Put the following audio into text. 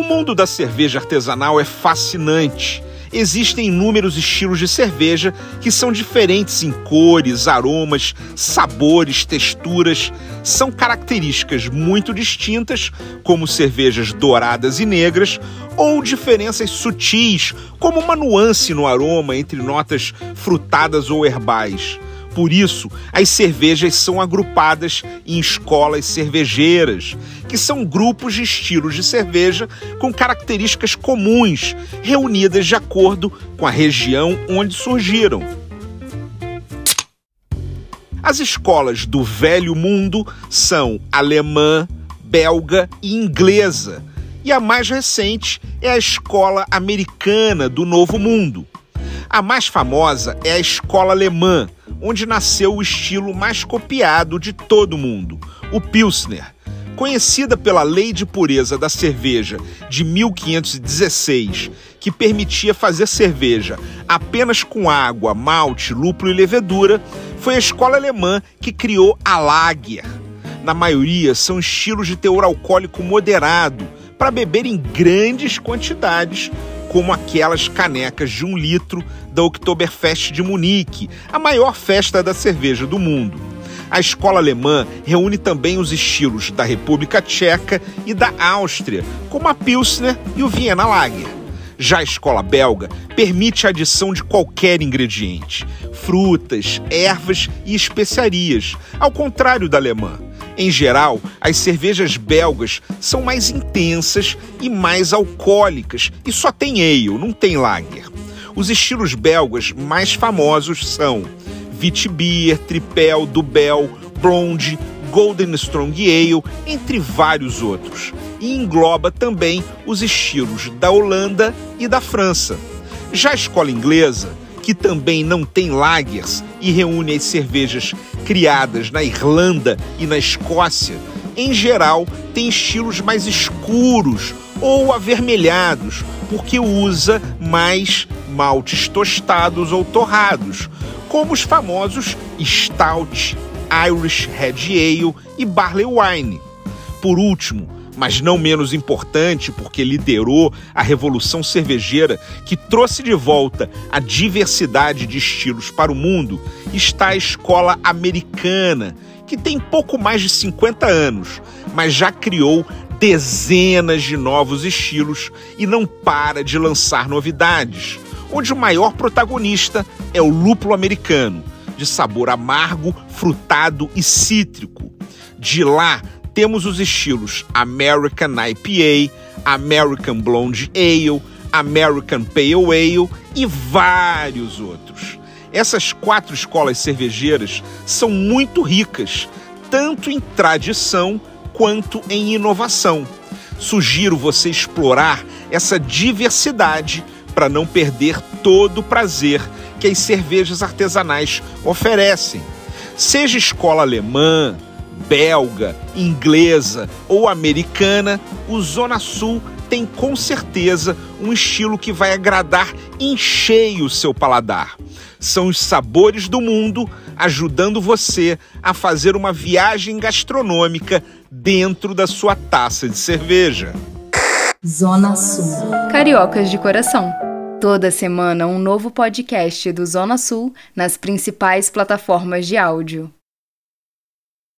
O mundo da cerveja artesanal é fascinante existem inúmeros estilos de cerveja que são diferentes em cores, aromas, sabores, texturas. São características muito distintas, como cervejas douradas e negras, ou diferenças sutis, como uma nuance no aroma entre notas frutadas ou herbais. Por isso, as cervejas são agrupadas em escolas cervejeiras, que são grupos de estilos de cerveja com características comuns, reunidas de acordo com a região onde surgiram. As escolas do Velho Mundo são alemã, belga e inglesa, e a mais recente é a escola americana do Novo Mundo. A mais famosa é a escola alemã, onde nasceu o estilo mais copiado de todo mundo, o Pilsner. Conhecida pela Lei de Pureza da Cerveja de 1516, que permitia fazer cerveja apenas com água, malte, lúpulo e levedura, foi a escola alemã que criou a Lager. Na maioria, são estilos de teor alcoólico moderado, para beber em grandes quantidades, como aquelas canecas de um litro da Oktoberfest de Munique, a maior festa da cerveja do mundo. A escola alemã reúne também os estilos da República Tcheca e da Áustria, como a Pilsner e o Vienna Lager. Já a escola belga permite a adição de qualquer ingrediente, frutas, ervas e especiarias, ao contrário da alemã. Em geral, as cervejas belgas são mais intensas e mais alcoólicas e só tem ale, não tem lager. Os estilos belgas mais famosos são Witbier, Tripel, Dubel, Blonde, Golden Strong Ale, entre vários outros. E engloba também os estilos da Holanda e da França. Já a escola inglesa que também não tem lagers e reúne as cervejas criadas na Irlanda e na Escócia, em geral tem estilos mais escuros ou avermelhados, porque usa mais maltes tostados ou torrados, como os famosos Stout, Irish Red Ale e Barley Wine. Por último, mas não menos importante porque liderou a revolução cervejeira que trouxe de volta a diversidade de estilos para o mundo, está a escola americana, que tem pouco mais de 50 anos, mas já criou dezenas de novos estilos e não para de lançar novidades, onde o maior protagonista é o lúpulo americano, de sabor amargo, frutado e cítrico. De lá temos os estilos American IPA, American Blonde Ale, American Pale Ale e vários outros. Essas quatro escolas cervejeiras são muito ricas, tanto em tradição quanto em inovação. Sugiro você explorar essa diversidade para não perder todo o prazer que as cervejas artesanais oferecem. Seja escola alemã, belga, inglesa ou americana, o Zona Sul tem com certeza um estilo que vai agradar em cheio o seu paladar. São os sabores do mundo ajudando você a fazer uma viagem gastronômica dentro da sua taça de cerveja. Zona Sul. Cariocas de coração. Toda semana um novo podcast do Zona Sul nas principais plataformas de áudio.